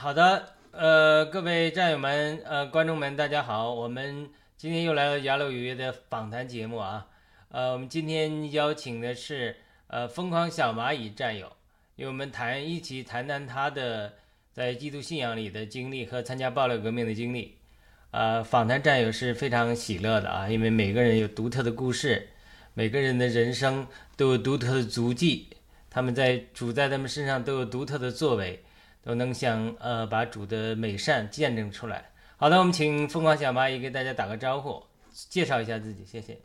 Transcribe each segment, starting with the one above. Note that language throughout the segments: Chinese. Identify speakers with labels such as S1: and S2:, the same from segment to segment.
S1: 好的，
S2: 呃，各位战友们，呃，观众们，大家好，我们今天又来了雅鲁有约的访谈节目啊，呃，我们今天邀请的是呃疯狂小蚂蚁战友，与我们谈一起谈谈他的在基督信仰里的经历和参加爆料革命的经历。呃，访谈战友是非常喜乐的啊，因为每个人有独特的故事，每个人的人生都有独特的足迹，他们在主在他们身上都有独特的作为。都能想呃把主的美善见证出来。好的，我们请疯狂小蚂蚁给大家打个招呼，介绍一下自己，谢谢。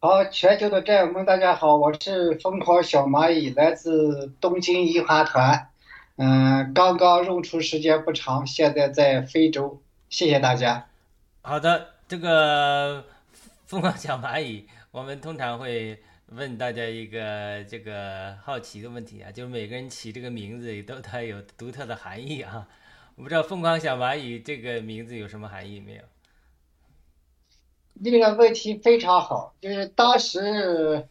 S3: 好，全球的战友们，大家好，我是疯狂小蚂蚁，来自东京一华团，嗯，刚刚入出时间不长，现在在非洲，谢谢大家。
S2: 好的，这个疯狂小蚂蚁，我们通常会问大家一个这个好奇的问题啊，就是每个人起这个名字也都带有独特的含义啊。我不知道疯狂小蚂蚁这个名字有什么含义没有？
S3: 这个问题非常好，就是当时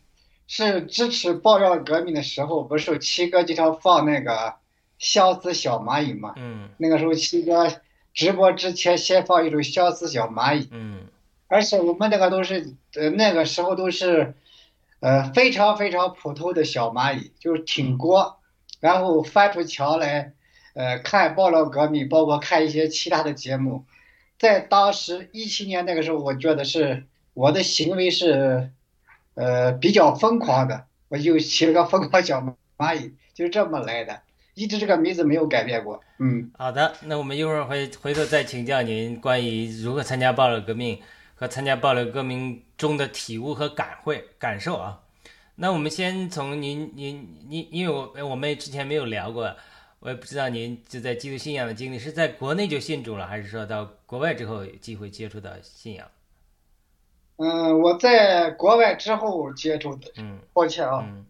S3: 是支持爆料革命的时候，不是七哥经常放那个相思小蚂蚁嘛？
S2: 嗯
S3: 那个时候七哥直播之前先放一首相思小蚂蚁，
S2: 嗯
S3: 而且我们那个都是呃那个时候都是呃非常非常普通的小蚂蚁，就是挺锅，然后翻出墙来呃看爆料革命，包括看一些其他的节目。在当时一七年那个时候，我觉得是我的行为是呃比较疯狂的，我就起了个疯狂小蚂蚁，就这么来的，一直这个名字没有改变过。嗯，
S2: 好的，那我们一会儿回回头再请教您关于如何参加爆料革命和参加暴乱革命中的体悟和感会感受啊。那我们先从您您您，因为我我们之前没有聊过，我也不知道您就在基督信仰的经历是在国内就信主了，还是说到国外之后有机会接触到信仰？
S3: 嗯，我在国外之后接触的，
S2: 嗯
S3: 抱歉啊，
S2: 嗯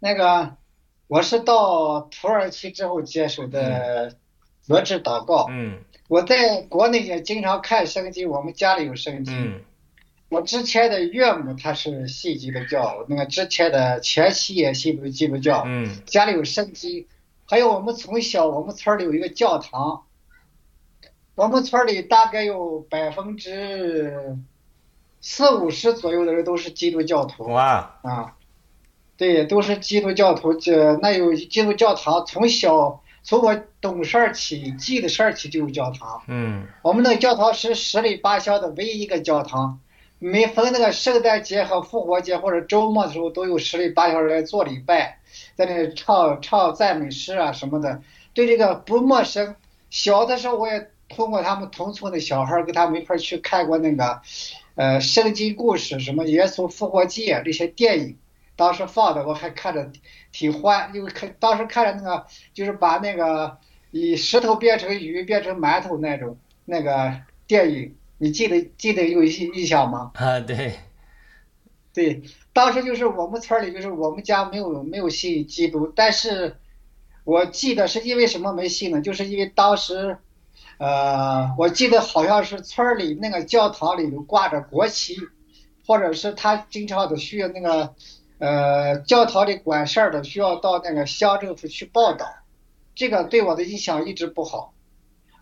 S3: 那个我是到土耳其之后接触的觉知祷告。
S2: 嗯
S3: 我在国内也经常看圣经，我们家里有圣经。
S2: 嗯
S3: 我之前的岳母她是信基督教，那个之前的前妻也信基督教，
S2: 嗯
S3: 家里有圣经。还有我们从小我们村里有一个教堂，我们村里大概有百分之四五十左右的人都是基督教徒。
S2: 哇
S3: 啊，对，都是基督教徒。这那有基督教堂，从小从我懂事儿起，记得事儿起就有教堂。
S2: 嗯
S3: 我们那个教堂是十里八乡的唯一一个教堂，每逢那个圣诞节和复活节或者周末的时候，都有十里八乡人来做礼拜，在那里唱唱赞美诗啊什么的，对这个不陌生。小的时候我也通过他们同村的小孩儿跟他们一块儿去看过那个，呃，圣经故事，什么耶稣复活记啊这些电影，当时放的我还看着挺欢，因为看当时看着那个就是把那个以石头变成鱼变成馒头那种那个电影，你记得记得有印印象吗？
S2: 啊对
S3: 对，当时就是我们村里就是我们家没有没有信基督，但是我记得是因为什么没信呢？就是因为当时，呃，我记得好像是村里那个教堂里头挂着国旗，或者是他经常的需要那个，呃，教堂里管事儿的需要到那个乡政府去报道，这个对我的印象一直不好。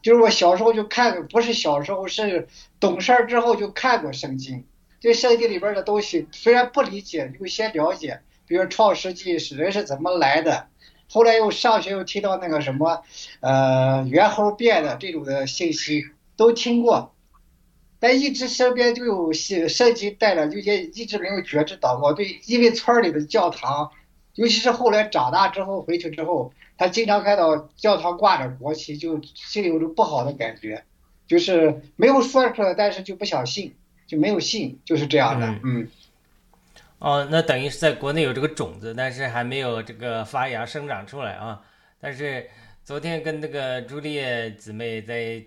S3: 就是我小时候就看，不是小时候，是懂事儿之后就看过圣经。对圣经里边的东西虽然不理解，有些了解，比如创世纪是人是怎么来的，后来又上学又听到那个什么，呃，猿猴变的这种的信息都听过，但一直身边就有信圣经带着，就也一直没有觉知到我。对，因为村里的教堂，尤其是后来长大之后回去之后，他经常看到教堂挂着国旗，就心里有种不好的感觉，就是没有说出来，但是就不想信。就没有信，就是这样的。嗯，
S2: 哦，那等于是在国内有这个种子，但是还没有这个发芽生长出来啊。但是昨天跟那个朱丽叶姊妹在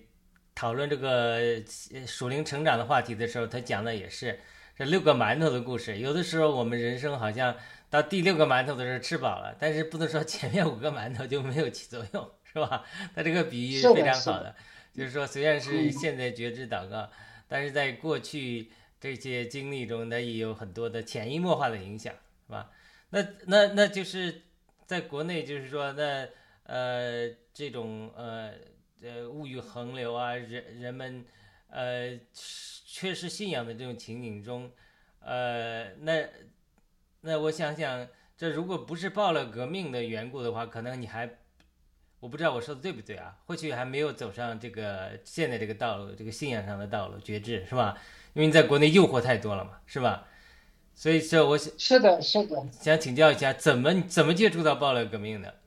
S2: 讨论这个属灵成长的话题的时候，他讲的也是这六个馒头的故事。有的时候我们人生好像到第六个馒头的时候吃饱了，但是不能说前面五个馒头就没有起作用，是吧？他这个比喻非常好的，就是说虽然是现在觉知祷告。但是在过去这些经历中，它也有很多的潜移默化的影响，是吧？那那那就是在国内，就是说，那呃这种呃呃物欲横流啊，人人们呃缺失信仰的这种情景中，呃那那我想想，这如果不是报了革命的缘故的话，可能你还。我不知道我说的对不对啊？或许还没有走上这个现在这个道路，这个信仰上的道路，觉知是吧？因为你在国内诱惑太多了嘛，是吧？所以说，我想
S3: 是的，是的，
S2: 想请教一下，怎么怎么接触到暴乱革命的？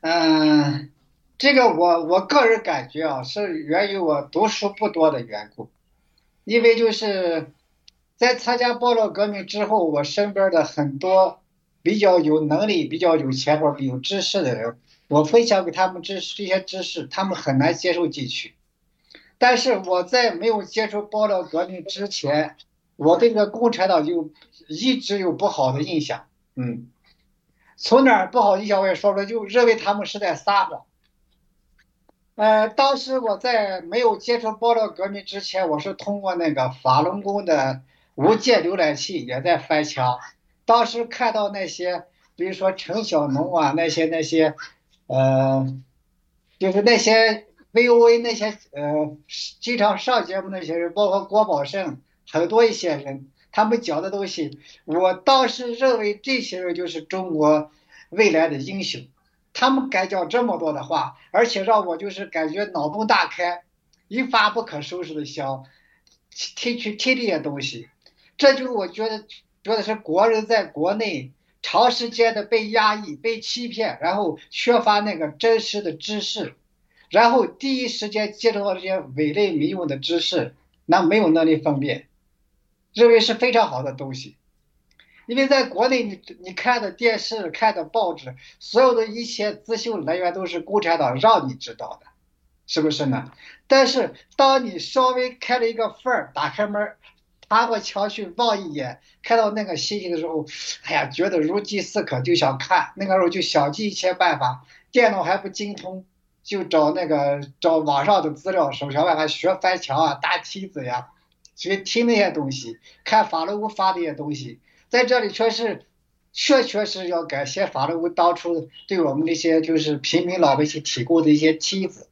S3: 嗯，这个我我个人感觉啊，是源于我读书不多的缘故，因为就是在参加暴乱革命之后，我身边的很多。比较有能力、比较有钱或者有知识的人，我分享给他们知识这些知识，他们很难接受进去。但是我在没有接触暴乱革命之前，我对这个共产党就一直有不好的印象。嗯，从哪儿不好印象我也说了，就认为他们是在撒谎。呃，当时我在没有接触爆料革命之前，我是通过那个法轮功的无界浏览器也在翻墙。当时看到那些，比如说陈小农啊，那些那些，呃，就是那些 VOA 那些呃经常上节目那些人，包括郭宝胜，很多一些人，他们讲的东西，我当时认为这些人就是中国未来的英雄，他们敢讲这么多的话，而且让我就是感觉脑洞大开，一发不可收拾的想听去听这些东西，这就是我觉得。觉得是国人在国内长时间的被压抑、被欺骗，然后缺乏那个真实的知识，然后第一时间接触到这些伪类民用的知识，那没有能力分辨，认为是非常好的东西。因为在国内，你你看的电视、看的报纸，所有的一切资讯来源都是共产党让你知道的，是不是呢？但是当你稍微开了一个缝儿，打开门，爬过墙去望一眼，看到那个信息的时候，哎呀，觉得如饥似渴，就想看。那个时候就想尽一切办法，电脑还不精通，就找那个找网上的资料，手想办法学翻墙啊、搭梯子呀，学听那些东西，看法轮功发那些东西。在这里，确实，确确实要感谢法轮功当初对我们这些就是平民老百姓提供的一些梯子。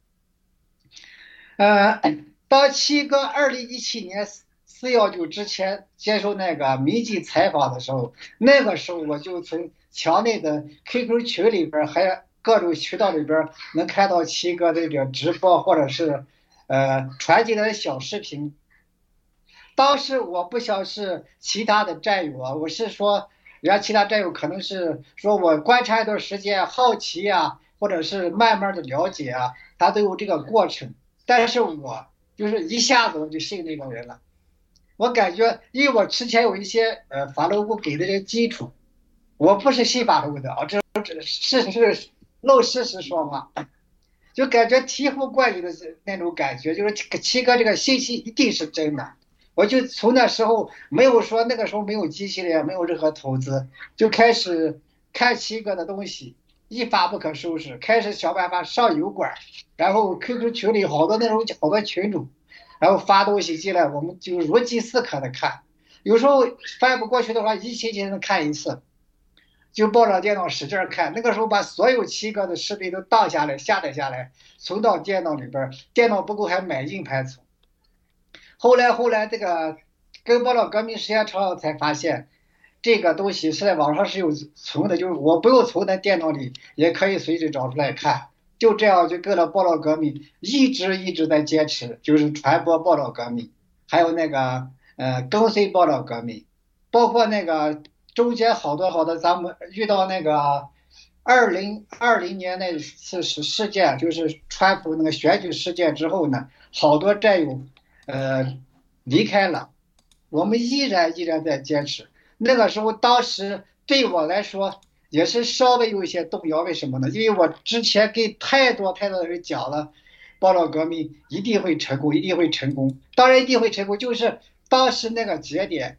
S3: 呃，当七哥二零一七年四幺九之前接受那个民进采访的时候，那个时候我就从墙内的 QQ 群里边，还有各种渠道里边能看到七哥这个直播或者是呃传进来的小视频。当时我不想是其他的战友啊，我是说，人家其他战友可能是说我观察一段时间，好奇呀，或者是慢慢的了解啊，他都有这个过程。但是我就是一下子我就信那个人了，我感觉，因为我之前有一些呃法轮功给的这个基础，我不是信法轮功的啊，这这事实露事实说嘛，就感觉醍醐灌顶的那种感觉，就是七哥这个信息一定是真的。我就从那时候没有说那个时候没有机器人，没有任何投资，就开始看七哥的东西，一发不可收拾，开始想办法上油管，然后 QQ 群里好多那种好多群主，然后发东西进来，我们就如饥似渴的看，有时候翻不过去的话，一星期能看一次，就抱着电脑使劲看，那个时候把所有七哥的视频都荡下来下载下来，存到电脑里边，电脑不够还买硬盘存。后来，后来这个跟报道革命时间长了，才发现这个东西是在网上是有存的，就是我不用存在电脑里，也可以随时找出来看。就这样，就跟了报道革命，一直一直在坚持，就是传播报道革命，还有那个呃跟随报道革命，包括那个中间好多好多，咱们遇到那个二零二零年那次事事件，就是川普那个选举事件之后呢，好多战友。呃，离开了，我们依然依然在坚持。那个时候，当时对我来说也是稍微有一些动摇。为什么呢？因为我之前给太多太多的人讲了，报道革命一定会成功，一定会成功。当然一定会成功，就是当时那个节点，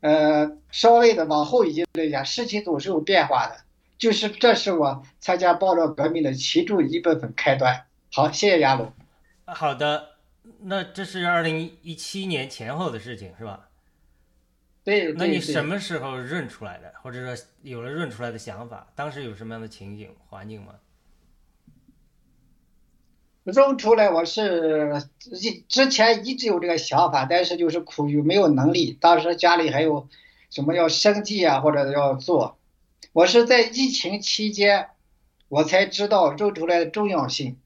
S3: 呃，稍微的往后移了一下，事情总是有变化的。就是这是我参加报道革命的其中一部分开端。好，谢谢亚龙。
S2: 好的。那这是二零一七年前后的事情是吧？
S3: 对。
S2: 那你什么时候认出来的，或者说有了认出来的想法？当时有什么样的情景环境吗？
S3: 认出来，我是一之前一直有这个想法，但是就是苦于没有能力。当时家里还有什么要生计啊，或者要做。我是在疫情期间，我才知道认出来的重要性。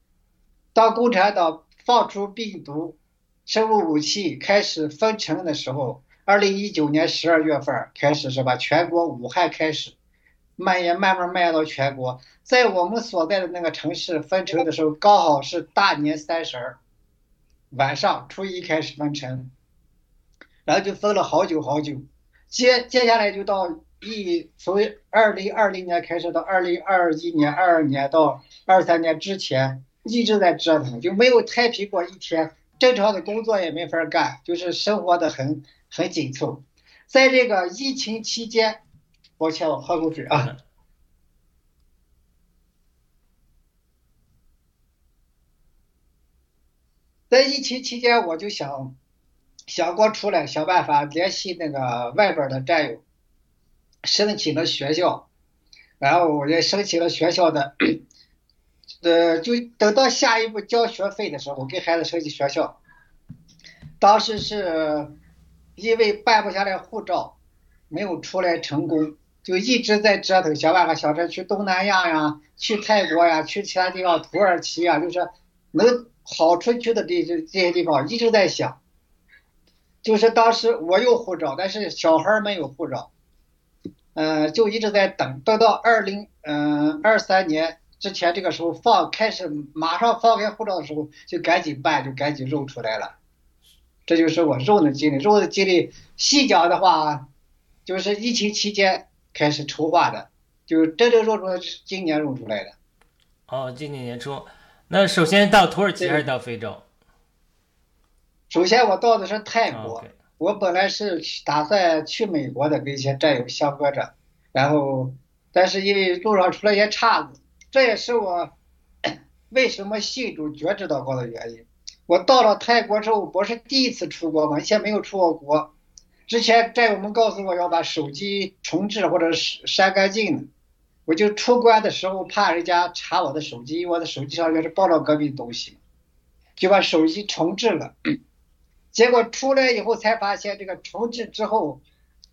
S3: 当共产党。放出病毒、生物武器开始封城的时候，二零一九年十二月份开始是吧？全国武汉开始蔓延，慢慢蔓延到全国。在我们所在的那个城市封城的时候，刚好是大年三十儿晚上，初一开始封城，然后就封了好久好久。接接下来就到一从二零二零年开始到二零二一年、二二年到二三年之前。一直在折腾，就没有太平过一天，正常的工作也没法干，就是生活的很很紧凑。在这个疫情期间，抱歉，我喝口水啊。在疫情期间，我就想想过出来，想办法联系那个外边的战友，申请了学校，然后我也申请了学校的。呃，就等到下一步交学费的时候，给孩子申请学校。当时是因为办不下来护照，没有出来成功，就一直在折腾，想办法想着去东南亚呀，去泰国呀，去其他地方，土耳其呀，就是能好出去的这这这些地方，一直在想。就是当时我有护照，但是小孩没有护照，嗯，就一直在等，等到二零嗯二三年。之前这个时候放开始马上放开护照的时候就赶紧办，就赶紧肉出来了。这就是我肉的经历，肉的经历细讲的话，就是疫情期间开始筹划的，就是真正肉出来是今年肉出来的。
S2: 哦，今年年初。那首先到土耳其还是到非洲？
S3: 首先我到的是泰国，我本来是打算去美国的，跟一些战友相隔着，然后但是因为路上出了一些岔子，这也是我为什么信主觉知祷告的原因。我到了泰国之后，我是第一次出国嘛，以前没有出过国，之前战友们告诉我要把手机重置或者删干净的。我就出关的时候怕人家查我的手机，我的手机上也是报道革命东西，就把手机重置了。结果出来以后才发现，这个重置之后，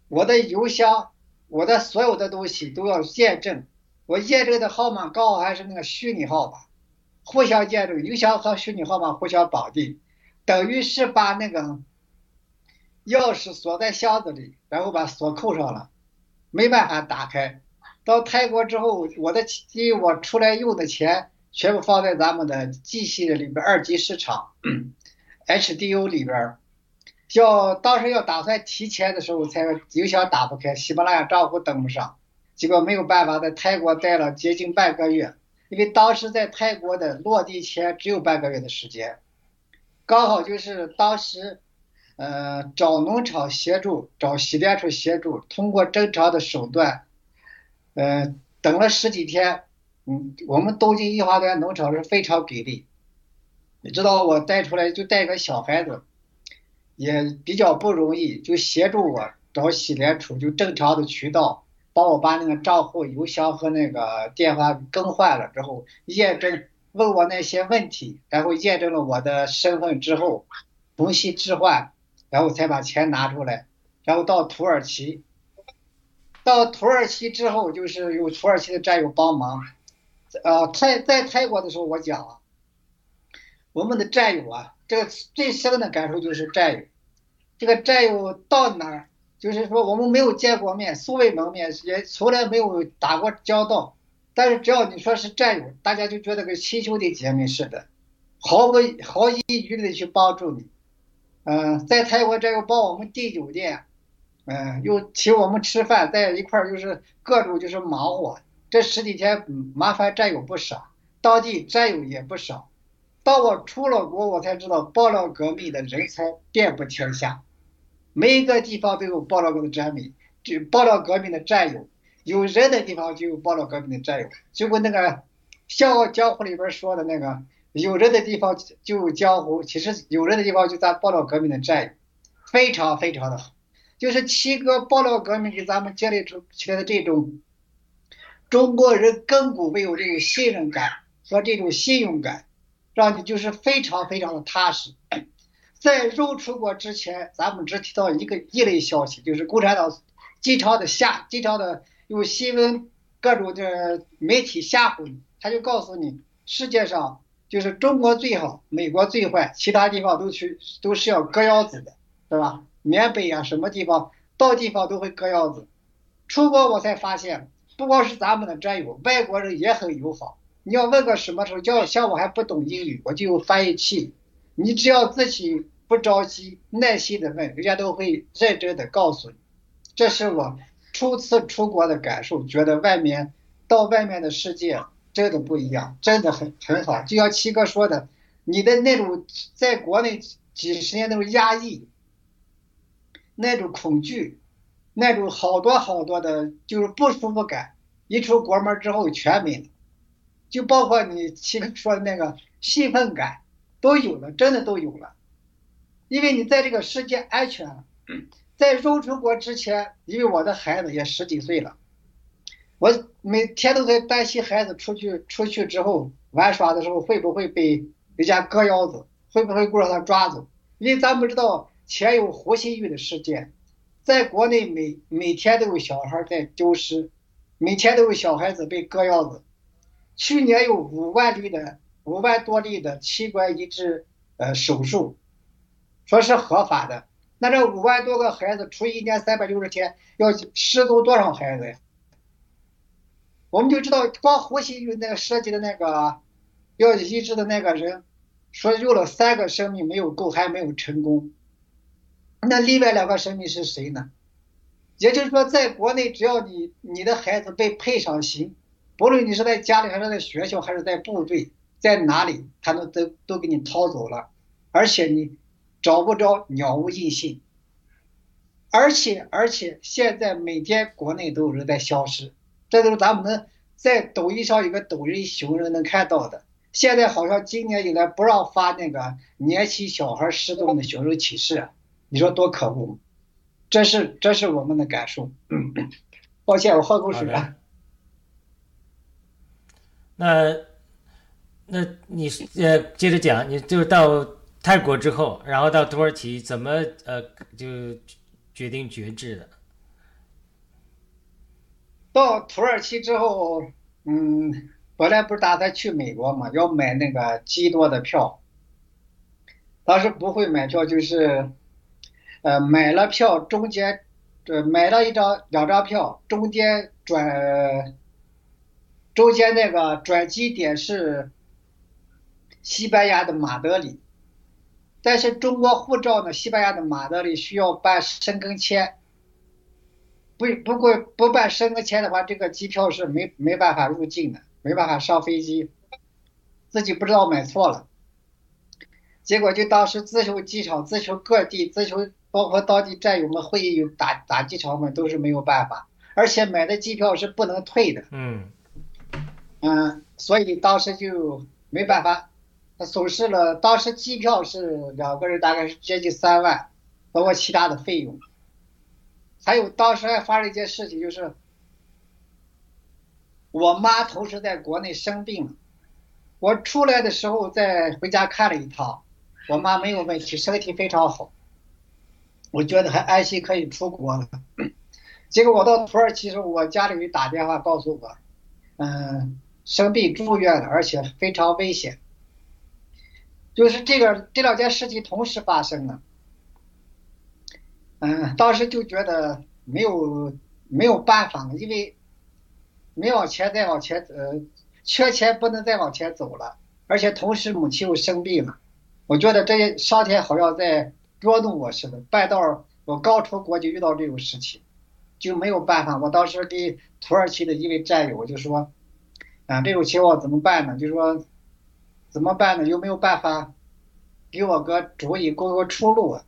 S3: 我的邮箱、我的所有的东西都要验证。我验证的号码刚好还是那个虚拟号码，互相验证，邮箱和虚拟号码互相绑定，等于是把那个钥匙锁在箱子里，然后把锁扣上了，没办法打开。到泰国之后，我的因为我出来用的钱全部放在咱们的 G 系列里边二级市场，HDU 里边，要当时要打算提钱的时候，才邮箱打不开，喜马拉雅账户登不上，结果没有办法，在泰国待了接近半个月，因为当时在泰国的落地前只有半个月的时间，刚好就是当时，呃，找农场协助，找洗联处协助，通过正常的手段。呃，等了十几天，嗯，我们东京一华端农场是非常给力。你知道我带出来就带个小孩子，也比较不容易，就协助我找洗联储，就正常的渠道，帮我把那个账户、邮箱和那个电话更换了之后，验证问我那些问题，然后验证了我的身份之后，重新置换，然后才把钱拿出来，然后到土耳其。到土耳其之后，就是有土耳其的战友帮忙。呃，泰在泰国的时候，我讲啊，我们的战友啊，这个最深的感受就是战友。这个战友到哪儿，就是说我们没有见过面，素未谋面，也从来没有打过交道。但是只要你说是战友，大家就觉得跟亲兄弟姐妹似的，毫无毫一余力的去帮助你。嗯，在泰国战友帮我们订酒店。嗯，又请我们吃饭，在一块儿就是各种就是忙活。这十几天麻烦战友不少，当地战友也不少。到我出了国，我才知道爆料革命的人才遍布天下，每一个地方都有爆料革命的战友，就报道革命的战友。有人的地方就有报道革命的战友。就跟那个《笑傲江湖》里边说的那个，有人的地方就有江湖，其实有人的地方就咱报道革命的战友，非常非常的好。就是七个爆料革命给咱们建立出起来的这种中国人亘古没有这个信任感和这种信用感，让你就是非常非常的踏实。在肉出国之前，咱们只提到一个一类消息，就是共产党经常的吓，经常的用新闻各种的媒体吓唬你，他就告诉你世界上就是中国最好，美国最坏，其他地方都去都是要割腰子的，是吧？缅北啊，什么地方到地方都会割腰子。出国我才发现，不光是咱们的战友，外国人也很友好。你要问个什么时候，叫像我还不懂英语，我就用翻译器。你只要自己不着急，耐心的问，人家都会认真的告诉你。这是我初次出国的感受，觉得外面到外面的世界真的不一样，真的很很好。就像七哥说的，你的那种在国内几十年那种压抑。那种恐惧，那种好多好多的，就是不舒服感，一出国门之后全没了，就包括你七哥说的那个兴奋感，都有了，真的都有了，因为你在这个世界安全了。在入出国之前，因为我的孩子也十几岁了，我每天都在担心孩子出去出去之后玩耍的时候会不会被人家割腰子，会不会过让他抓走，因为咱不知道。前有胡鑫玉的事件，在国内每每天都有小孩在丢失，每天都有小孩子被割腰子。去年有五万例的五万多例的器官移植呃手术，说是合法的。那这五万多个孩子除一年三百六十天，要失踪多少孩子呀？我们就知道光呼吸与那个涉及的那个要移植的那个人，说用了三个生命没有够，还没有成功。那另外两个生命是谁呢？也就是说，在国内，只要你你的孩子被配上型，不论你是在家里还是在学校还是在部队，在哪里，他都都都给你掏走了，而且你找不着，鸟无音信。而且而且，现在每天国内都有人在消失，这都是咱们能在抖音上有个抖音熊人能看到的。现在好像今年以来不让发那个年轻小孩失踪的寻人启事，你说多可恶？这是这是我们的感受。抱歉，我喝口水啊。
S2: 那那你呃接着讲，你就到泰国之后，然后到土耳其，怎么呃就？决定绝志的。
S3: 到土耳其之后，嗯，本来不是打算去美国嘛，要买那个基多的票。当时不会买票，就是，呃，买了票，中间，呃，买了一张两张票，中间转，中间那个转机点是西班牙的马德里。但是中国护照呢？西班牙的马德里需要办申根签，不不过不办申根签的话，这个机票是没没办法入境的，没办法上飞机。自己不知道买错了，结果就当时咨询机场，咨询各地，咨询包括当地战友们会议打打机场们都是没有办法，而且买的机票是不能退的。嗯嗯，所以当时就没办法。他损失了，当时机票是两个人大概是接近三万，包括其他的费用。还有当时还发生一件事情，就是我妈同时在国内生病了，我出来的时候再回家看了一趟，我妈没有问题，身体非常好，我觉得还安心可以出国了。结果我到土耳其时候，我家里人打电话告诉我，嗯，生病住院了，而且非常危险。就是这个这两件事情同时发生了，嗯，当时就觉得没有没有办法了，因为没往前再往前呃，缺钱不能再往前走了，而且同时母亲又生病了，我觉得这些上天好像在捉弄我似的，半道我刚出国就遇到这种事情，就没有办法。我当时给土耳其的一位战友就说，啊，这种情况怎么办呢？就说。怎么办呢？有没有办法给我个主意，给我个出路啊？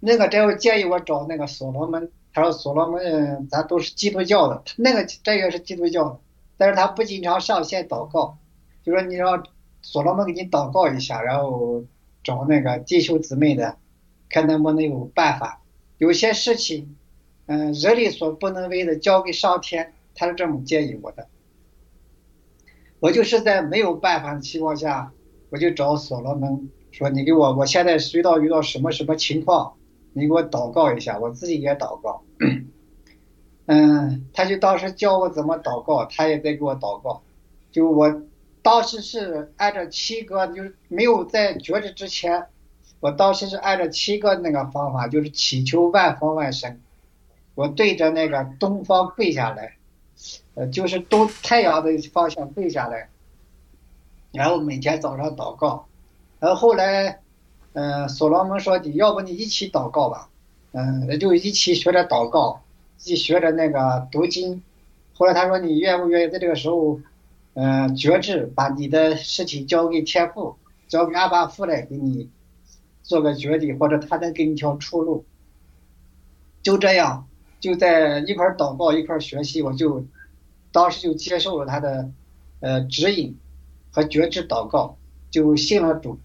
S3: 那个这位建议我找那个所罗门，他说所罗门咱都是基督教的，那个这也是基督教的，但是他不经常上线祷告，就说你让所罗门给你祷告一下，然后找那个弟兄姊妹的，看能不能有办法。有些事情，嗯，人力所不能为的，交给上天，他是这么建议我的。我就是在没有办法的情况下，我就找所罗门说：“你给我，我现在遇到遇到什么什么情况，你给我祷告一下，我自己也祷告。”嗯，他就当时教我怎么祷告，他也在给我祷告。就我当时是按照七个，就是没有在觉知之前，我当时是按照七个那个方法，就是祈求万方万神，我对着那个东方跪下来。呃，就是东太阳的方向背下来，然后每天早上祷告，然后后来，嗯，所罗门说你要不你一起祷告吧，嗯，就一起学着祷告，一起学着那个读经。后来他说你愿不愿意在这个时候，嗯，觉知把你的事情交给天父，交给阿爸父来给你做个决定，或者他能给你一条出路。就这样，就在一块祷告一块学习，我就。当时就接受了他的，呃指引和觉知祷告，就信了主，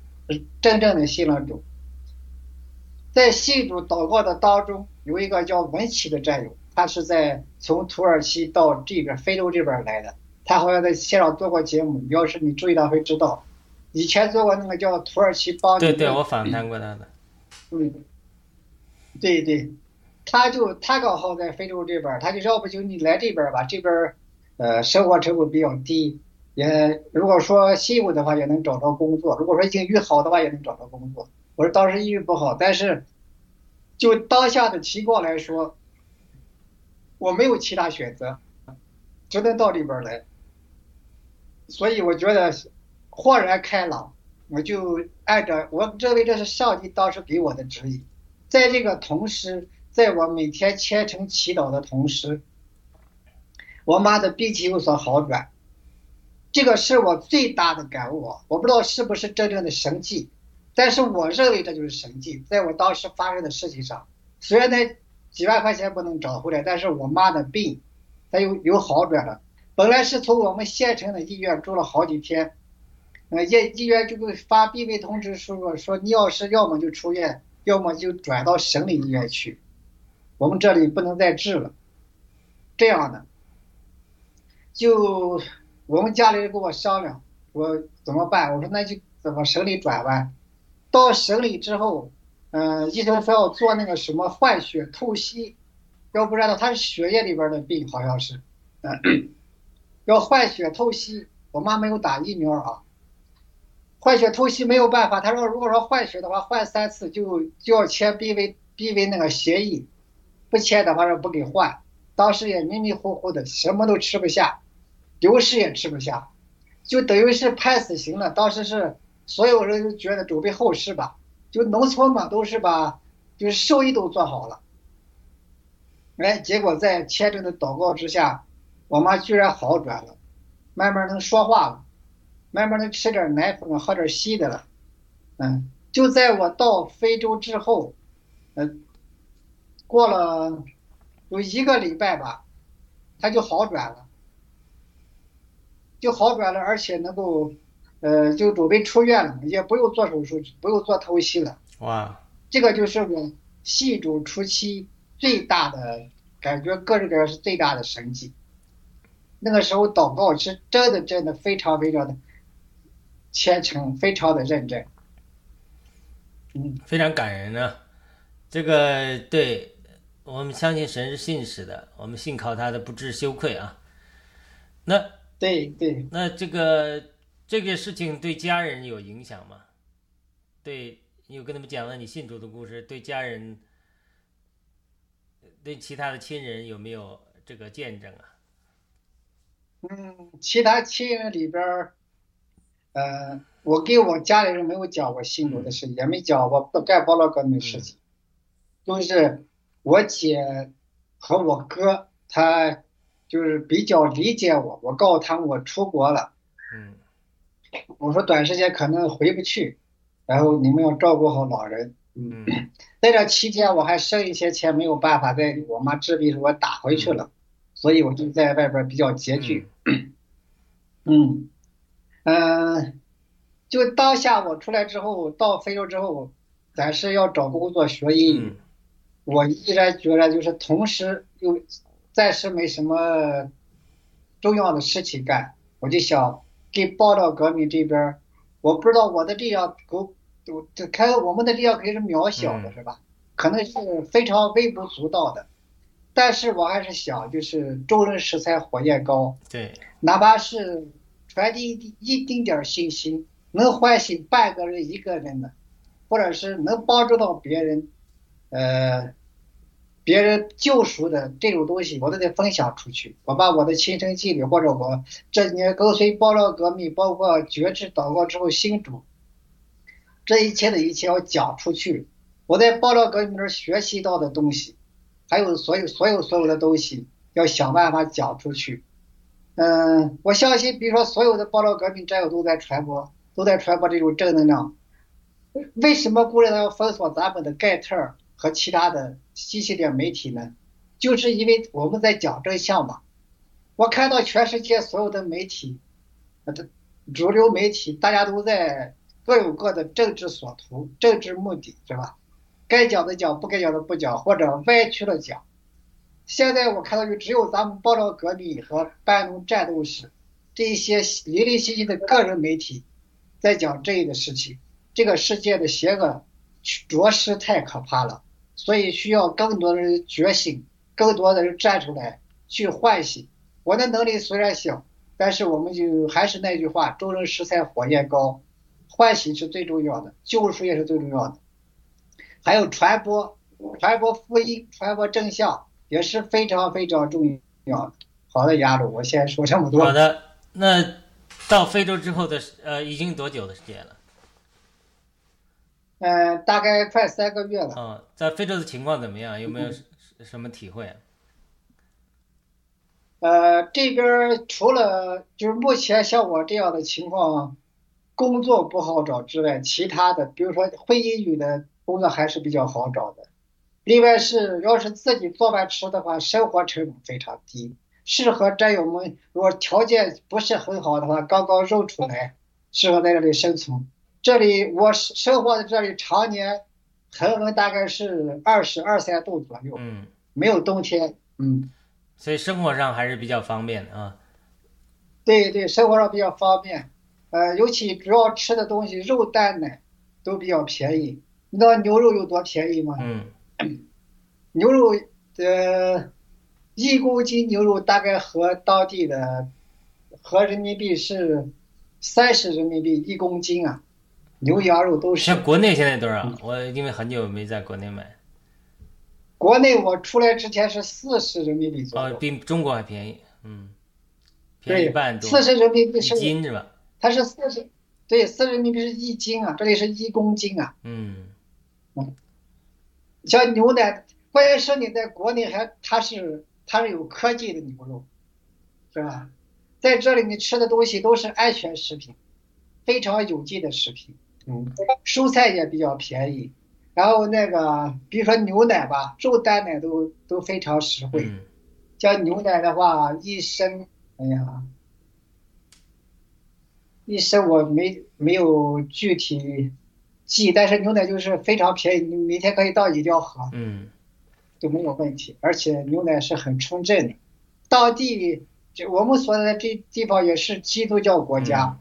S3: 真正的信了主。在信主祷告的当中，有一个叫文奇的战友，他是在从土耳其到这边非洲这边来的，他好像在线上做过节目，要是你注意到会知道，以前做过那个叫土耳其帮。
S2: 对对，我访谈过他的。
S3: 嗯，对对，他就他刚好在非洲这边，他就要不就你来这边吧，这边。呃，生活成本比较低，也如果说幸运的话，也能找到工作；如果说境遇好的话，也能找到工作。我说当时运不好，但是就当下的情况来说，我没有其他选择，只能到里边来。所以我觉得豁然开朗，我就按照我认为这是上帝当时给我的指引。在这个同时，在我每天虔诚祈祷的同时，我妈的病情有所好转。这个是我最大的感悟，我不知道是不是真正的神迹，但是我认为这就是神迹。在我当时发生的事情上，虽然那几万块钱不能找回来，但是我妈的病，她有有好转了。本来是从我们县城的医院住了好几天，呃，医医院就给发病危通知书，说你要是要么就出院，要么就转到省里医院去，我们这里不能再治了。这样的，就。我们家里人跟我商量，我怎么办？我说那就怎么省里转弯。到省里之后，嗯，医生说要做那个什么换血透析，要不然的他是血液里边的病，好像是，嗯，要换血透析。我妈没有打疫苗啊，换血透析没有办法。他说如果说换血的话，换三次就就要签 B V B V 那个协议，不签的话是不给换。当时也迷迷糊糊的，什么都吃不下。流食也吃不下，就等于是判死刑了。当时是所有人都觉得准备后事吧，就农村嘛，都是把就是寿衣都做好了。哎，结果在虔诚的祷告之下，我妈居然好转了，慢慢能说话了，慢慢能吃点奶粉，喝点稀的了。嗯，就在我到非洲之后，嗯，过了有一个礼拜吧，他就好转了。就好转了，而且能够，呃，就准备出院了，也不用做手术，不用做透析了。
S2: 哇！
S3: 这个就是我信主初期最大的感觉，个人感觉是最大的神迹。那个时候祷告是真的，真的非常非常的虔诚，非常的认真。嗯，
S2: 非常感人呢。这个对我们相信神是信实的，我们信靠他的不知羞愧啊。那。
S3: 对对，
S2: 那这个这个事情对家人有影响吗？对，你有跟他们讲了你信主的故事，对家人，对其他的亲人有没有这个见证啊？
S3: 嗯，其他亲人里边儿，呃，我给我家里人没有讲我信主的事情，也没讲我不干包了革命的事情，就是我姐和我哥他。就是比较理解我，我告诉他们我出国了，
S2: 嗯，
S3: 我说短时间可能回不去，然后你们要照顾好老人，嗯，在这期间我还剩一些钱没有办法在我妈治病时我打回去了，所以我就在外边比较拮据，嗯，嗯，就当下我出来之后到非洲之后，咱是要找工作学英语，我依然觉得就是同时又。暂时没什么重要的事情干，我就想给报道革命这边，我不知道我的力量够，这看我们的力量肯定是渺小的，是吧？可能是非常微不足道的，但是我还是想，就是众人拾柴火焰高，
S2: 对，
S3: 哪怕是传递一丁点信息，能唤醒半个人、一个人的，或者是能帮助到别人，呃。别人救赎的这种东西，我都得分享出去。我把我的亲身经历，或者我这几年跟随爆料革命，包括觉知祷告之后新主，这一切的一切要讲出去。我在爆料革命那学习到的东西，还有所有所有所有的东西，要想办法讲出去。嗯，我相信，比如说所有的爆料革命战友都在传播，都在传播这种正能量。为什么国人要封锁咱们的盖特？和其他的信息点媒体呢，就是因为我们在讲真相嘛。我看到全世界所有的媒体，这主流媒体，大家都在各有各的政治所图、政治目的，是吧？该讲的讲，不该讲的不讲，或者歪曲了讲。现在我看到就只有咱们报道革命和半农战斗史这一些零零星星的个人媒体，在讲这个事情。这个世界的邪恶，着实太可怕了。所以需要更多的人觉醒，更多的人站出来去唤醒。我的能力虽然小，但是我们就还是那句话：众人拾柴火焰高，唤醒是最重要的，救赎也是最重要的。还有传播，传播福音，传播正向也是非常非常重要的。好的，雅鲁，我先说这么多。
S2: 好的，那到非洲之后的呃，已经多久的时间了？
S3: 嗯，大概快三个月了。
S2: 嗯，在非洲的情况怎么样？有没有什么体会？
S3: 呃，这边除了就是目前像我这样的情况，工作不好找之外，其他的，比如说会英语的工作还是比较好找的。另外是，要是自己做饭吃的话，生活成本非常低，适合战友们。如果条件不是很好的话，刚刚入出来，适合在这里生存。这里我生活在这里，常年恒温大概是二十二三度左右，
S2: 嗯，
S3: 没有冬天，嗯。
S2: 所以生活上还是比较方便的啊。
S3: 对对，生活上比较方便，呃，尤其主要吃的东西，肉蛋奶都比较便宜。你知道牛肉有多便宜吗？
S2: 嗯。
S3: 牛肉呃，一公斤牛肉大概和当地的合人民币是三十人民币一公斤啊。牛羊肉都是。
S2: 像国内现在多少？我因为很久没在国内买。
S3: 国内我出来之前是四十人民币左右，
S2: 哦，比中国还便宜，嗯，便宜一半多。
S3: 四十人民币
S2: 是一斤是吧？
S3: 它是四十，对，四十人民币是一斤啊，这里是一公斤啊。
S2: 嗯，
S3: 嗯，像牛奶，关键是你在国内还它是它是有科技的牛肉，是吧？在这里你吃的东西都是安全食品，非常有机的食品，嗯，蔬菜也比较便宜。然后那个，比如说牛奶吧，肉蛋奶都都非常实惠。像牛奶的话，一升，哎呀，一升我没没有具体记，但是牛奶就是非常便宜，你每天可以倒一吊喝，
S2: 嗯，
S3: 都没有问题。而且牛奶是很纯正的，当地就我们所在的这地方也是基督教国家，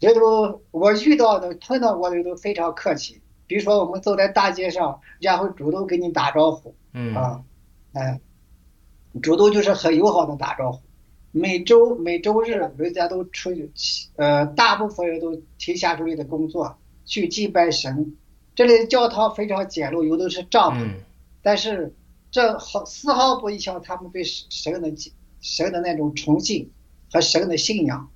S3: 人都我遇到的碰到过的人都非常客气。比如说，我们走在大街上，人家会主动跟你打招呼，
S2: 嗯
S3: 啊，哎，主动就是很友好的打招呼。每周每周日，人家都出去，呃，大部分人都停下手里的工作去祭拜神。这里的教堂非常简陋，有的是帐篷，但是这毫丝毫不影响他们对神的神的那种崇敬和神的信仰。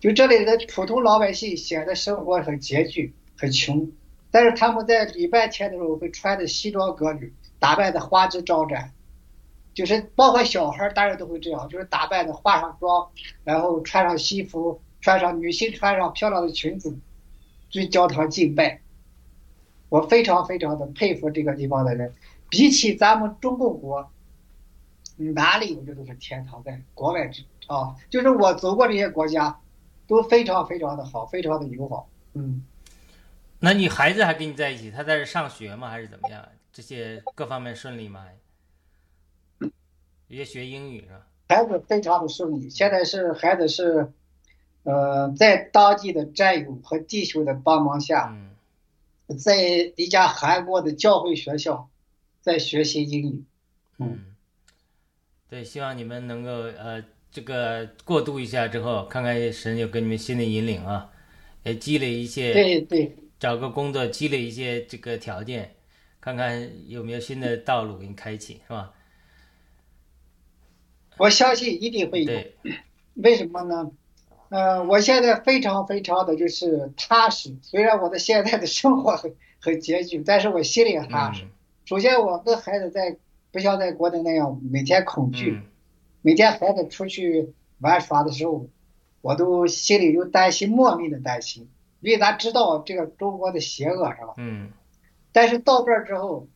S3: 就这里的普通老百姓显得生活很拮据，很穷。但是他们在礼拜天的时候会穿的西装革履，打扮的花枝招展，就是包括小孩大人都会这样，就是打扮的化上妆，然后穿上西服，穿上女性穿上漂亮的裙子，去教堂敬拜。我非常非常的佩服这个地方的人，比起咱们中共国，哪里我觉得都是天堂，在国外之啊，就是我走过这些国家，都非常非常的好，非常的友好，嗯。
S2: 那你孩子还跟你在一起？他在这上学吗？还是怎么样？这些各方面顺利吗？也学英语是吧？
S3: 孩子非常的顺利。现在是孩子是，呃，在当地的战友和弟兄的帮忙下，在一家韩国的教会学校，在学习英语。
S2: 嗯，对，希望你们能够呃，这个过渡一下之后，看看神有给你们新的引领啊，也积累一些。
S3: 对对。
S2: 找个工作，积累一些这个条件，看看有没有新的道路给你开启，是吧？
S3: 我相信一定会有。为什么呢？呃，我现在非常非常的就是踏实。虽然我的现在的生活很很拮据，但是我心里踏实。首先，我跟孩子在不像在国内那样每天恐惧，每天孩子出去玩耍的时候，我都心里有担心，莫名的担心。因为咱知道这个中国的邪恶是吧？
S2: 嗯。
S3: 但是到这儿之后，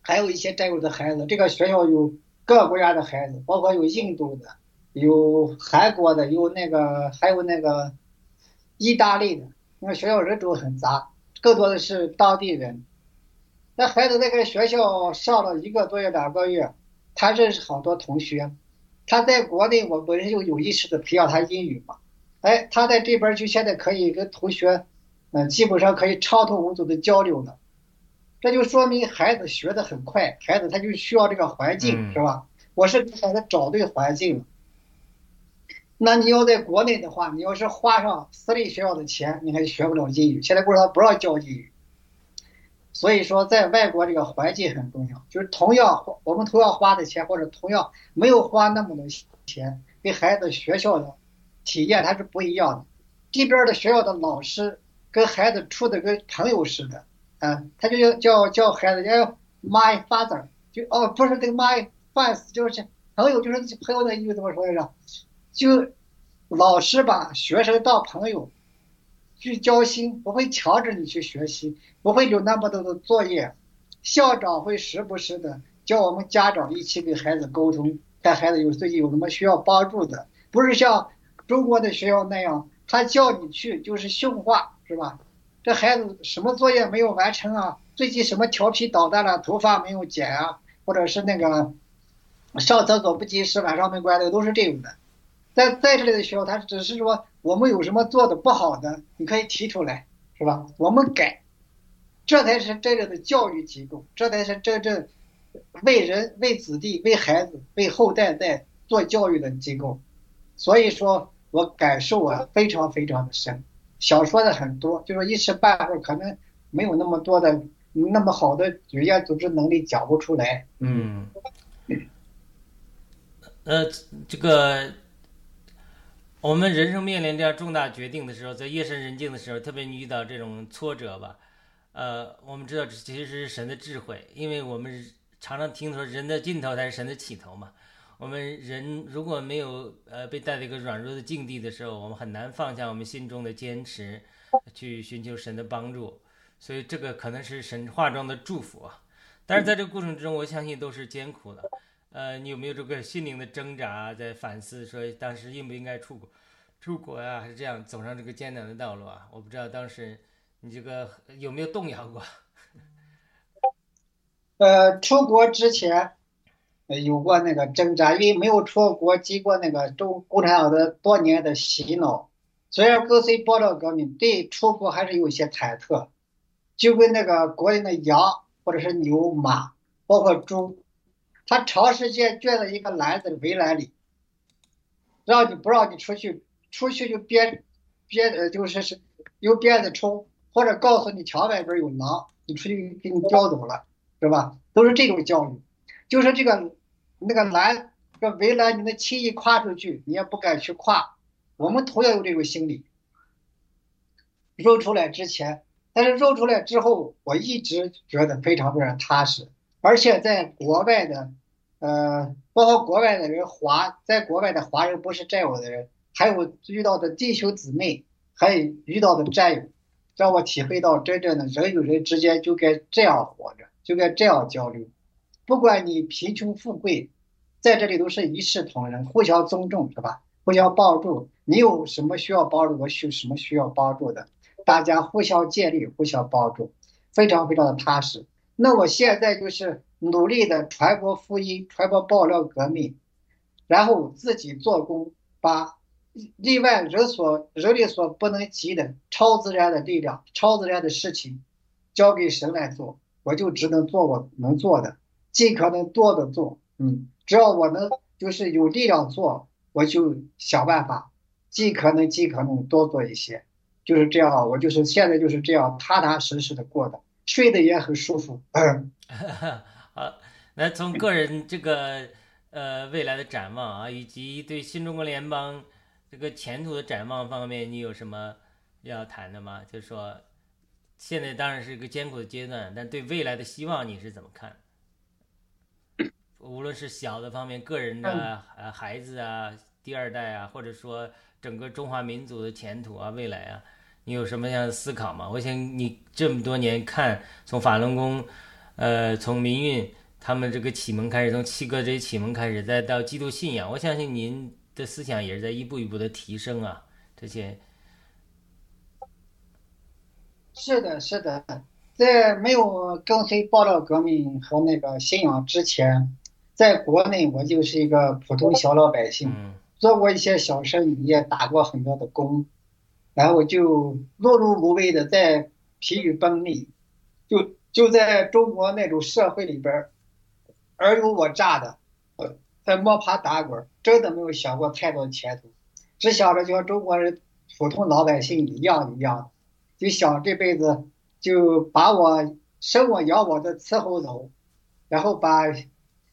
S3: 还有一些战友的孩子，这个学校有各个国家的孩子，包括有印度的，有韩国的，有那个还有那个意大利的。那个学校人种很杂，更多的是当地人。那孩子在这个学校上了一个多月、两个月，他认识好多同学。他在国内，我本身就有意识的培养他英语嘛。哎，他在这边就现在可以跟同学，嗯，基本上可以畅通无阻的交流了。这就说明孩子学的很快，孩子他就需要这个环境，是吧？我是给孩子找对环境了。那你要在国内的话，你要是花上私立学校的钱，你还学不了英语。现在不知道不让教英语，所以说在外国这个环境很重要。就是同样我们同样花的钱，或者同样没有花那么多钱，给孩子学校的体验它是不一样的。这边的学校的老师跟孩子处的跟朋友似的，啊，他就叫叫叫孩子叫 my father，就哦不是这个 my friends，就是朋友，就是朋友的意思怎么说来着？就老师把学生当朋友去交心，不会强制你去学习，不会有那么多的作业。校长会时不时的叫我们家长一起给孩子沟通，看孩子有最近有什么需要帮助的，不是像中国的学校那样，他叫你去就是训话，是吧？这孩子什么作业没有完成啊？最近什么调皮捣蛋了？头发没有剪啊？或者是那个上厕所不及时，晚上没关灯，都是这种的。在在这里的学校，他只是说我们有什么做的不好的，你可以提出来，是吧？我们改，这才是真正的教育机构，这才是真正为人、为子弟、为孩子、为后代在做教育的机构。所以说我感受啊非常非常的深。想说的很多，就说一时半会儿可能没有那么多的那么好的语言组织能力讲不出来。
S2: 嗯，呃，这个我们人生面临这样重大决定的时候，在夜深人静的时候，特别遇到这种挫折吧，呃，我们知道这其实是神的智慧，因为我们常常听说人的尽头才是神的起头嘛。我们人如果没有呃被带到一个软弱的境地的时候，我们很难放下我们心中的坚持，去寻求神的帮助。所以这个可能是神化妆的祝福啊。但是在这个过程之中，我相信都是艰苦的。呃，你有没有这个心灵的挣扎，在反思说当时应不应该出国，出国呀，还是这样走上这个艰难的道路啊？我不知道当时你这个有没有动摇过？
S3: 呃，出国之前，有过那个挣扎，因为没有出国，经过那个中共产党的多年的洗脑，虽然跟随报道革命，对出国还是有些忐忑，就跟那个国内的羊或者是牛马，包括猪。他长时间圈在一个篮子围栏里，让你不让你出去，出去就编编呃就是是用鞭子抽，或者告诉你墙外边有狼，你出去给你叼走了，是吧？都是这种教育，就是这个那个栏这围栏，你能轻易跨出去，你也不敢去跨。我们同样有这种心理。肉出来之前，但是肉出来之后，我一直觉得非常非常踏实，而且在国外的。呃，包括国外的人华，在国外的华人不是战友的人，还有遇到的弟兄姊妹，还有遇到的战友，让我体会到真正的人与人之间就该这样活着，就该这样交流。不管你贫穷富贵，在这里都是一视同仁，互相尊重，是吧？互相帮助。你有什么需要帮助，我需什么需要帮助的，大家互相建立，互相帮助，非常非常的踏实。那我现在就是。努力的传播福音，传播爆料革命，然后自己做工，把另外人所人力所不能及的超自然的力量、超自然的事情，交给神来做，我就只能做我能做的，尽可能多的做。嗯，只要我能就是有力量做，我就想办法，尽可能尽可能多做一些，就是这样。我就是现在就是这样踏踏实实的过的，睡得也很舒服。嗯。
S2: 好，那从个人这个呃未来的展望啊，以及对新中国联邦这个前途的展望方面，你有什么要谈的吗？就是说，现在当然是一个艰苦的阶段，但对未来的希望你是怎么看？无论是小的方面，个人的呃孩子啊，第二代啊，或者说整个中华民族的前途啊，未来啊，你有什么样的思考吗？我想你这么多年看，从法轮功。呃，从民运他们这个启蒙开始，从七哥这些启蒙开始，再到基督信仰，我相信您的思想也是在一步一步的提升啊。这些
S3: 是的，是的，在没有跟随报道革命和那个信仰之前，在国内我就是一个普通小老百姓，做过一些小生意，也打过很多的工，然后就碌碌无为的在疲于奔命，就。就在中国那种社会里边，尔虞我诈的，在摸爬打滚，真的没有想过太多的前途，只想着就像中国人普通老百姓一样一样，就想这辈子就把我生我养我的伺候走，然后把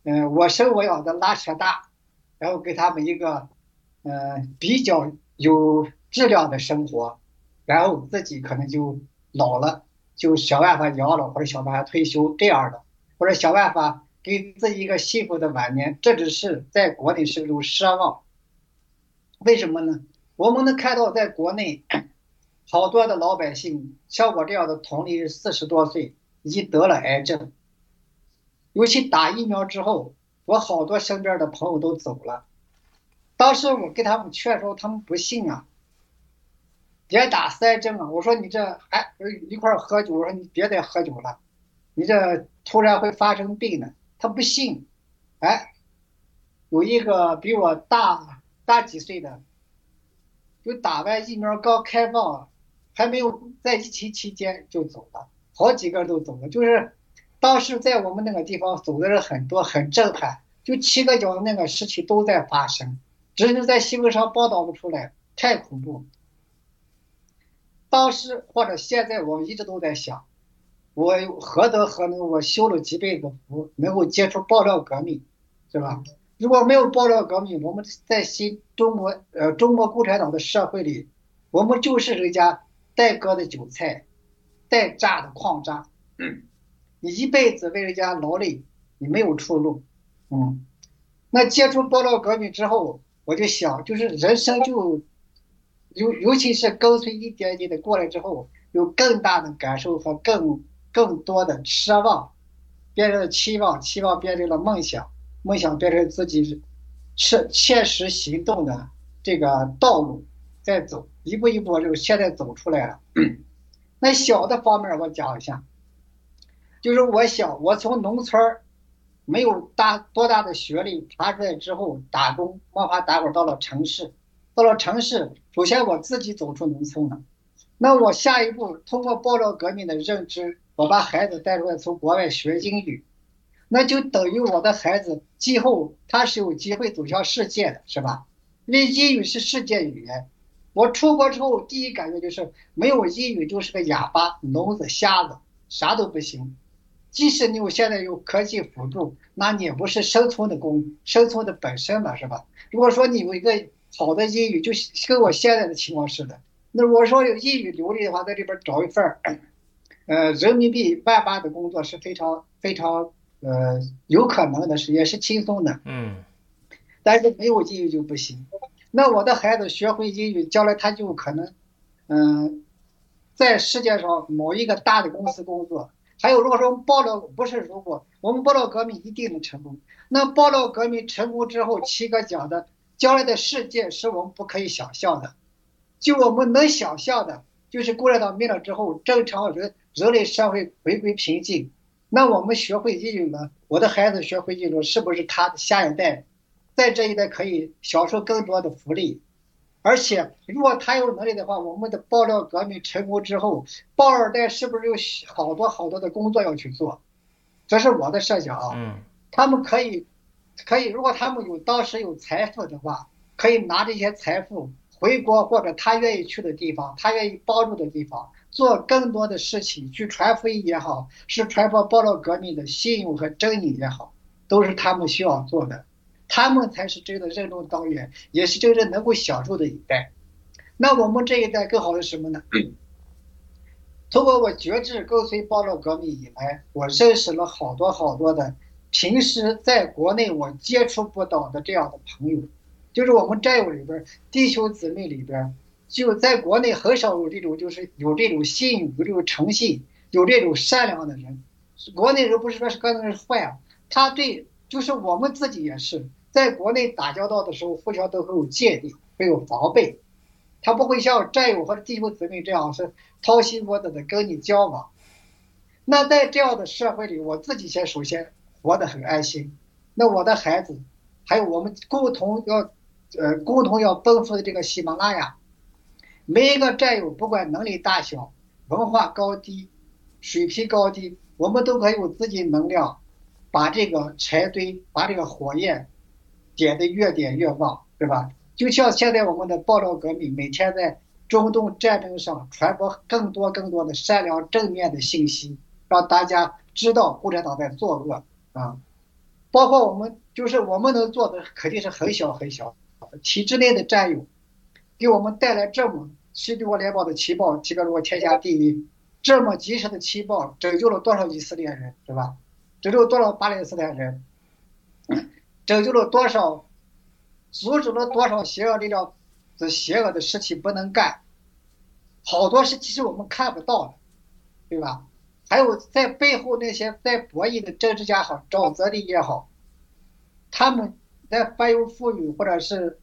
S3: 嗯我生我养的拉扯大，然后给他们一个，呃，比较有质量的生活，然后自己可能就老了，就想办法养老或者想办法退休这样的，或者想办法给自己一个幸福的晚年，这只是在国内是一种奢望。为什么呢？我们能看到在国内，好多的老百姓像我这样的同龄人，四十多岁已经得了癌症，尤其打疫苗之后。我好多身边的朋友都走了，当时我给他们劝说，他们不信啊，别打三针啊。我说你这还一块喝酒，我说你别再喝酒了，你这突然会发生病的。他不信，哎，有一个比我大大几岁的，就打完疫苗刚开放，还没有在疫情期间就走了，好几个都走了，就是。当时在我们那个地方走的人很多，很震撼，就七个角那个事情都在发生，只是在新闻上报道不出来，太恐怖。当时或者现在，我一直都在想，我何德何能？我修了几辈子福，能够接触爆料革命，是吧？如果没有爆料革命，我们在新中国呃中国共产党的社会里，我们就是人家待割的韭菜，待榨的矿渣。你一辈子为人家劳累，你没有出路，嗯，那接触爆料革命之后，我就想，就是人生就，尤尤其是跟随一点点的过来之后，有更大的感受和更更多的奢望，变成了期望，期望变成了梦想，梦想变成自己是切实行动的这个道路在走，一步一步就现在走出来了。那小的方面我讲一下。就是我想，我从农村没有大多大的学历爬出来之后打工，摸爬打滚到了城市，到了城市，首先我自己走出农村了，那我下一步通过爆料革命的认知，我把孩子带出来从国外学英语，那就等于我的孩子今后他是有机会走向世界的，是吧？因为英语是世界语言，我出国之后第一感觉就是没有英语就是个哑巴、聋子、瞎子，啥都不行。即使你有现在有科技辅助，那你也不是生存的工，生存的本身嘛，是吧？如果说你有一个好的英语，就跟我现在的情况似的。那我说有英语流利的话，在这边找一份儿 呃，人民币万八的工作是非常非常呃有可能的是，也是轻松的。
S2: 嗯。
S3: 但是没有英语就不行。那我的孩子学会英语，将来他就可能，嗯，在世界上某一个大的公司工作。还有，如果说报了不是如果我们爆料革命一定能成功，那爆料革命成功之后，七哥讲的将来的世界是我们不可以想象的。就我们能想象的，就是共产党灭了之后，正常人人类社会回归平静。那我们学会英语了，我的孩子学会英语，是不是他的下一代，在这一代可以享受更多的福利？而且，如果他有能力的话，我们的爆料革命成功之后，爆二代是不是有好多好多的工作要去做？这是我的设想啊。
S2: 嗯。
S3: 他们可以，可以，如果他们有当时有财富的话，可以拿这些财富回国或者他愿意去的地方，他愿意帮助的地方，做更多的事情，去传福音也好，是传播爆料革命的信用和真理也好，都是他们需要做的。他们才是真的任重道远，也是真正能够享受的一代。那我们这一代更好的什么呢？通过我觉知跟随爆料革命以来，我认识了好多好多的平时在国内我接触不到的这样的朋友，就是我们战友里边弟兄姊妹里边，就在国内很少有这种就是有这种信有这种诚信、有这种善良的人。国内人不是说是个人坏啊，他对就是我们自己也是。在国内打交道的时候，互相都会有芥蒂，会有防备，他不会像战友或者弟兄姊妹这样是掏心窝子的跟你交往。那在这样的社会里，我自己先首先活得很安心。那我的孩子，还有我们共同要，呃，共同要奔赴的这个喜马拉雅，每一个战友不管能力大小、文化高低、水平高低，我们都可以有自己能量，把这个柴堆，把这个火焰。点的越点越旺，对吧？就像现在我们的爆料革命，每天在中东战争上传播更多更多的善良正面的信息，让大家知道共产党在作恶啊。包括我们就。是我们能做的肯定是很小很小。体制内的战友给我们带来这么七帝国联邦的情报，提高了我天下第一，这么及时的情报，拯救了多少以色列人，是吧？拯救了多少巴勒斯坦人，拯救了多少，阻止了多少邪恶力量的邪恶的事情不能干，好多事其实我们看不到的，对吧？还有在背后那些在博弈的政治家好，沼泽地也好，他们在翻云覆雨或者是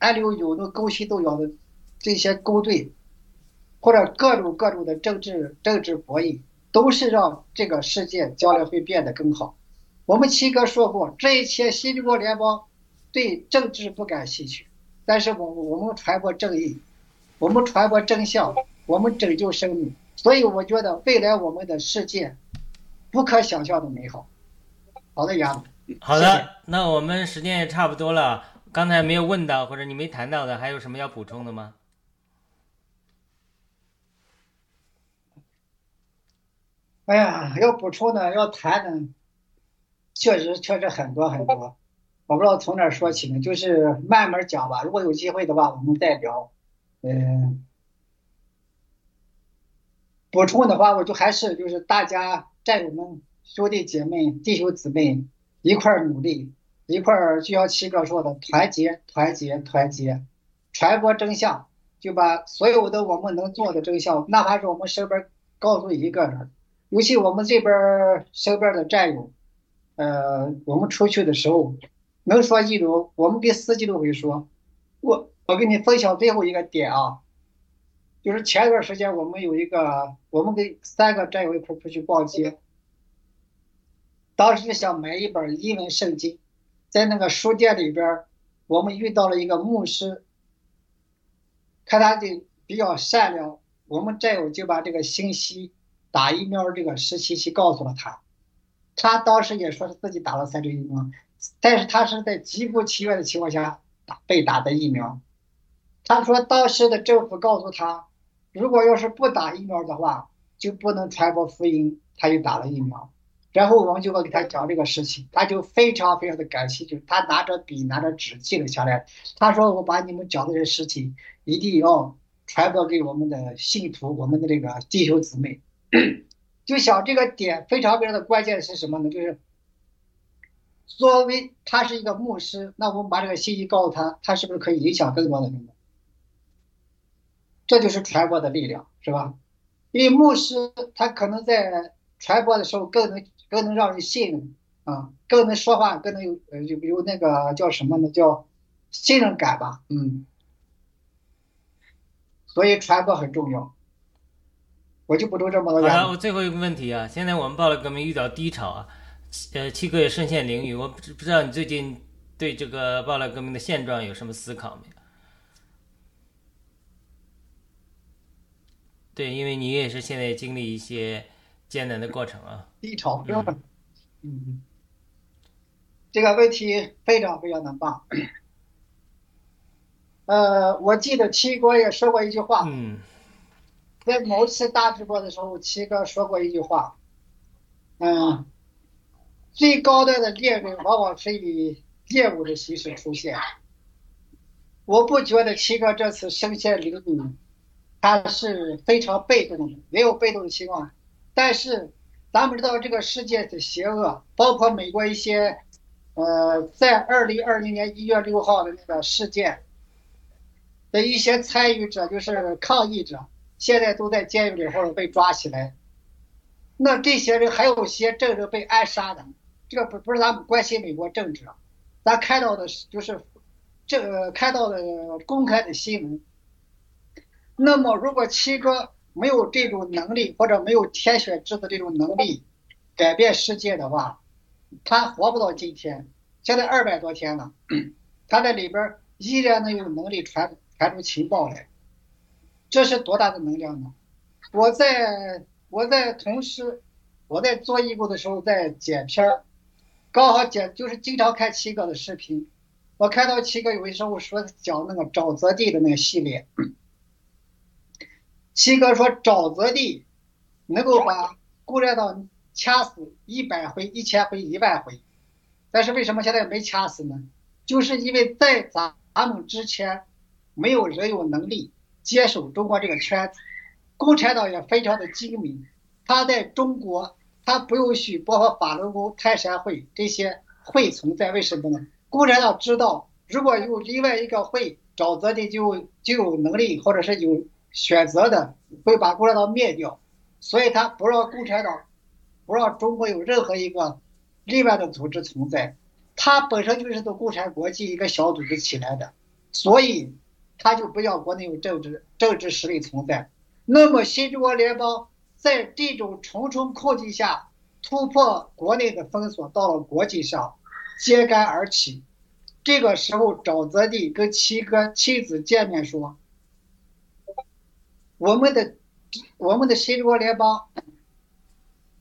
S3: 暗流涌动、勾心斗角的这些勾兑，或者各种各种的政治政治博弈，都是让这个世界将来会变得更好。我们七哥说过，这一切新中国联邦对政治不感兴趣，但是我我们传播正义，我们传播真相，我们拯救生命。所以我觉得未来我们的世界不可想象的美好。好的，杨。
S2: 好的，那我们时间也差不多了。刚才没有问到或者你没谈到的，还有什么要补充的吗？
S3: 哎呀，要补充的，要谈的，确实确实很多很多。我不知道从哪说起呢，就是慢慢讲吧。如果有机会的话，我们再聊。嗯。补充的话，我就还是就是大家战友们、兄弟姐妹、弟兄姊妹一块儿努力，一块儿就像七哥说的，团结、团结、团结，传播真相，就把所有的我们能做的真相，哪怕是我们身边告诉一个人，尤其我们这边身边的战友，呃，我们出去的时候能说一种，我们跟司机都会说，我我给你分享最后一个点啊。就是前一段时间，我们有一个，我们跟三个战友一块出去逛街，当时想买一本英文圣经，在那个书店里边，我们遇到了一个牧师，看他的比较善良，我们战友就把这个信息打疫苗这个实习期告诉了他，他当时也说是自己打了三针疫苗，但是他是在极不情愿的情况下打被打的疫苗，他说当时的政府告诉他。如果要是不打疫苗的话，就不能传播福音。他就打了疫苗，然后我们就会给他讲这个事情，他就非常非常的感兴趣，他拿着笔拿着纸记了下来。他说：“我把你们讲的这事情一定要传播给我们的信徒，我们的这个弟兄姊妹。”就想这个点非常非常的关键是什么呢？就是作为他是一个牧师，那我们把这个信息告诉他，他是不是可以影响更多的人？这就是传播的力量，是吧？因为牧师他可能在传播的时候更能更能让人信任啊，更能说话，更能有呃有有那个叫什么呢？叫信任感吧，嗯。所以传播很重要。我就不多这么多。
S2: 好了，我最后一个问题啊，现在我们报了革命遇到低潮啊，呃，七哥也身陷囹圄，我不不知道你最近对这个报了革命的现状有什么思考没有？对，因为你也是现在经历一些艰难的过程啊，
S3: 低潮？嗯，这个问题非常非常的棒。呃，我记得七哥也说过一句话，
S2: 嗯，
S3: 在某次大直播的时候，七哥说过一句话，嗯，最高端的猎人往往是以猎物的形式出现。我不觉得七哥这次身陷囹圄。他是非常被动的，也有被动的情况，但是咱们知道这个世界的邪恶，包括美国一些，呃，在二零二零年一月六号的那个事件的一些参与者，就是抗议者，现在都在监狱里或者被抓起来。那这些人还有些政治被暗杀的，这个不不是咱们关心美国政治，咱看到的是就是这个看到的公开的新闻。那么，如果七哥没有这种能力，或者没有天选之子这种能力改变世界的话，他活不到今天。现在二百多天了，他在里边依然能有能力传传出情报来，这是多大的能量呢？我在我在同时我在做义工的时候在剪片儿，刚好剪就是经常看七哥的视频，我看到七哥有的时候说讲那个沼泽地的那个系列。七哥说：“沼泽地能够把共产党掐死一百回、一千回、一万回，但是为什么现在没掐死呢？就是因为在咱们之前，没有人有能力接手中国这个圈子。共产党也非常的精明，他在中国，他不允许包括法轮功、泰山会这些会存在。为什么呢？共产党知道，如果有另外一个会，沼泽地就就有能力或者是有选择的，会把共产党灭掉。所以他不让共产党，不让中国有任何一个另外的组织存在。他本身就是从共产国际一个小组织起来的，所以他就不要国内有政治政治实力存在。那么新中国联邦在这种重重困境下突破国内的封锁，到了国际上揭竿而起。这个时候，沼泽地跟七哥妻子见面说：“我们的我们的新中国联邦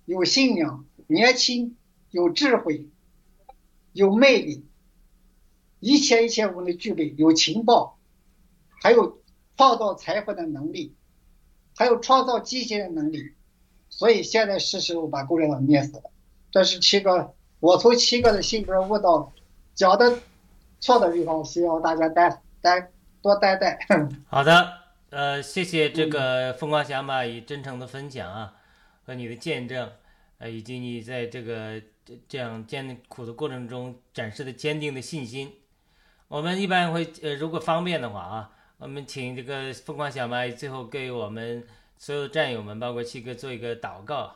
S3: 有信仰，年轻，有智慧，有魅力，一切一切我们具备，有情报，还有创造财富的能力。”还有创造机器的能力，所以现在是时候把共产党灭死了。这是七哥，我从七哥的性格悟到了，讲的错的地方，希望大家担担多担待。
S2: 好的，呃，谢谢这个疯狂小马以真诚的分享啊，和你的见证，呃，以及你在这个这样艰苦的过程中展示的坚定的信心。我们一般会，呃，如果方便的话啊。我们请这个疯狂小麦最后给我们所有的战友们，包括七哥做一个祷告。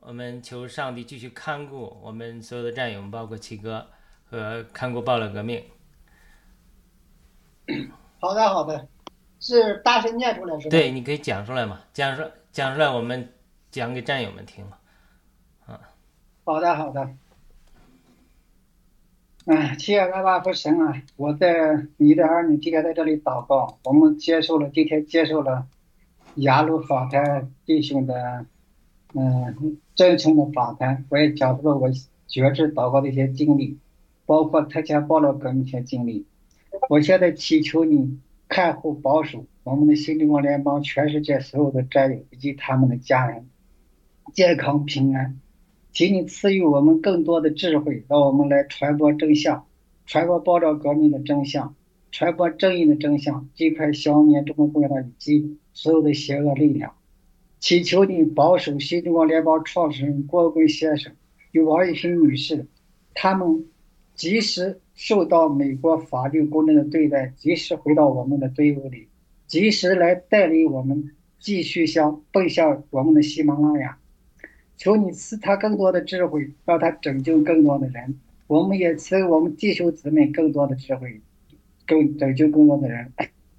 S2: 我们求上帝继续看顾我们所有的战友们，包括七哥和看顾暴乱革命。
S3: 好的，好的，是大声念出来是吧？
S2: 对，你可以讲出来嘛，讲出讲出来，我们讲给战友们听嘛。啊，
S3: 好的，好的。哎，七月二八不神啊！我在你的儿女今天在这里祷告，我们接受了今天接受了雅鲁访谈弟兄的嗯真诚的访谈，我也讲述了我觉知祷告的一些经历，包括特前报了革命一些经历。我现在祈求你看护保守我们的新中国联邦全世界所有的战友以及他们的家人健康平安。请你赐予我们更多的智慧，让我们来传播真相，传播报道革命的真相，传播正义的真相，尽快消灭中国共产党以及所有的邪恶力量。祈求你保守新中国联邦创始人郭文先生与王玉平女士，他们及时受到美国法律公正的对待，及时回到我们的队伍里，及时来带领我们继续向奔向我们的喜马拉雅。求你赐他更多的智慧，让他拯救更多的人。我们也赐我们弟兄姊妹更多的智慧，更拯救更多的人。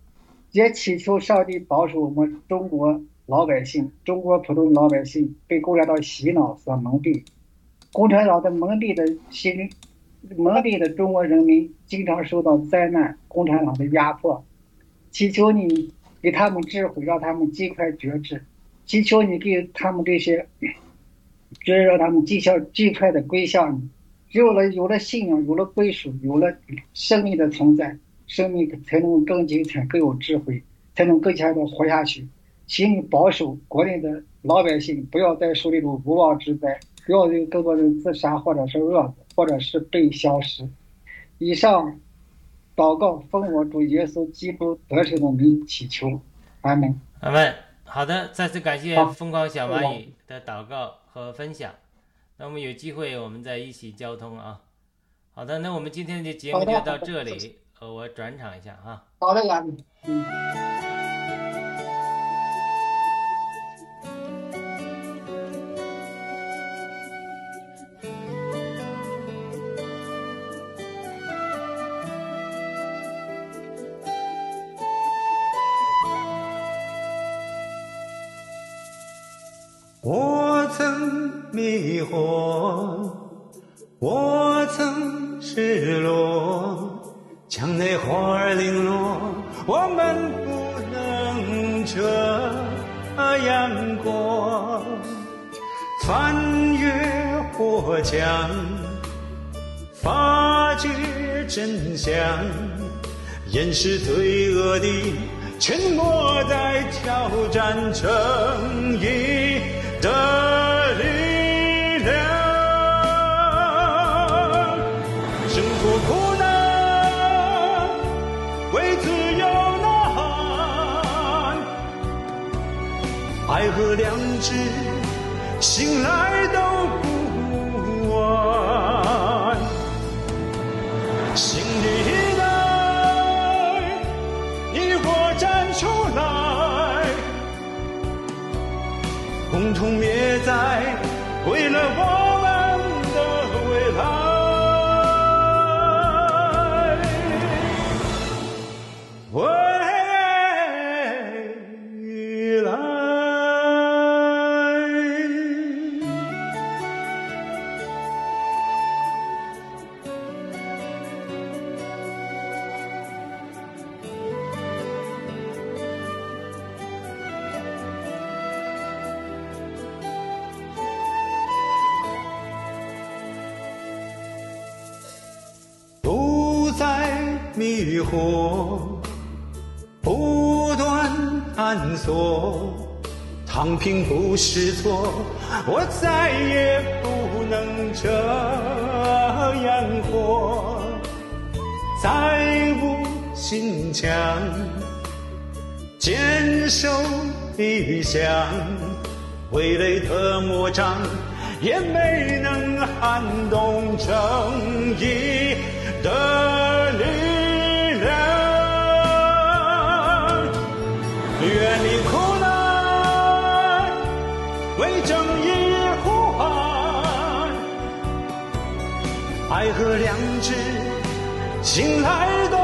S3: 也祈求上帝保守我们中国老百姓，中国普通老百姓被共产党洗脑所蒙蔽，共产党的蒙蔽的心，蒙蔽的中国人民经常受到灾难，共产党的压迫。祈求你给他们智慧，让他们尽快觉知。祈求你给他们这些。就是让他们尽孝尽快的归向你，有了有了信仰，有了归属，有了生命的存在，生命才能更精彩、更有智慧，才能更加的活下去。请你保守国内的老百姓，不要再受这种无妄之灾，不要有更多人自杀，或者是饿死，或者是被消失。以上祷告奉我主耶稣基督得胜的名祈求，阿门。
S2: 阿门。好的，再次感谢疯狂小蚂蚁的祷告。和分享，那我们有机会我们再一起交通啊。好的，那我们今天的节目就到这里，呃，我转场一下哈。
S3: 好的，杨嗯。
S1: 掩饰罪恶的沉默在挑战正义的力
S4: 量。生活苦难为自由呐喊爱和良知醒来重灭在。迷惑，不断探索，躺平不是错，我再也不能这样活，再无心墙，坚守理想，傀儡的魔掌也没能撼动正义的愿你苦难，为正义呼喊，爱和良知，醒来都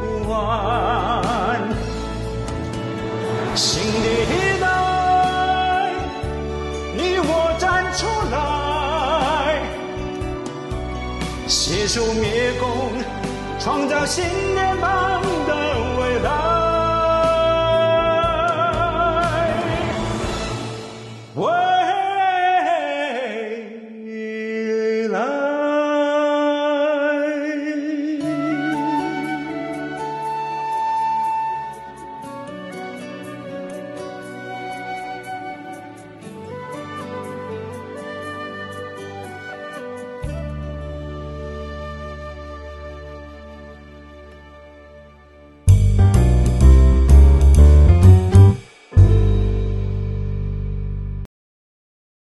S4: 不晚。新的一代，你我站出来，携手灭共，创造新联邦的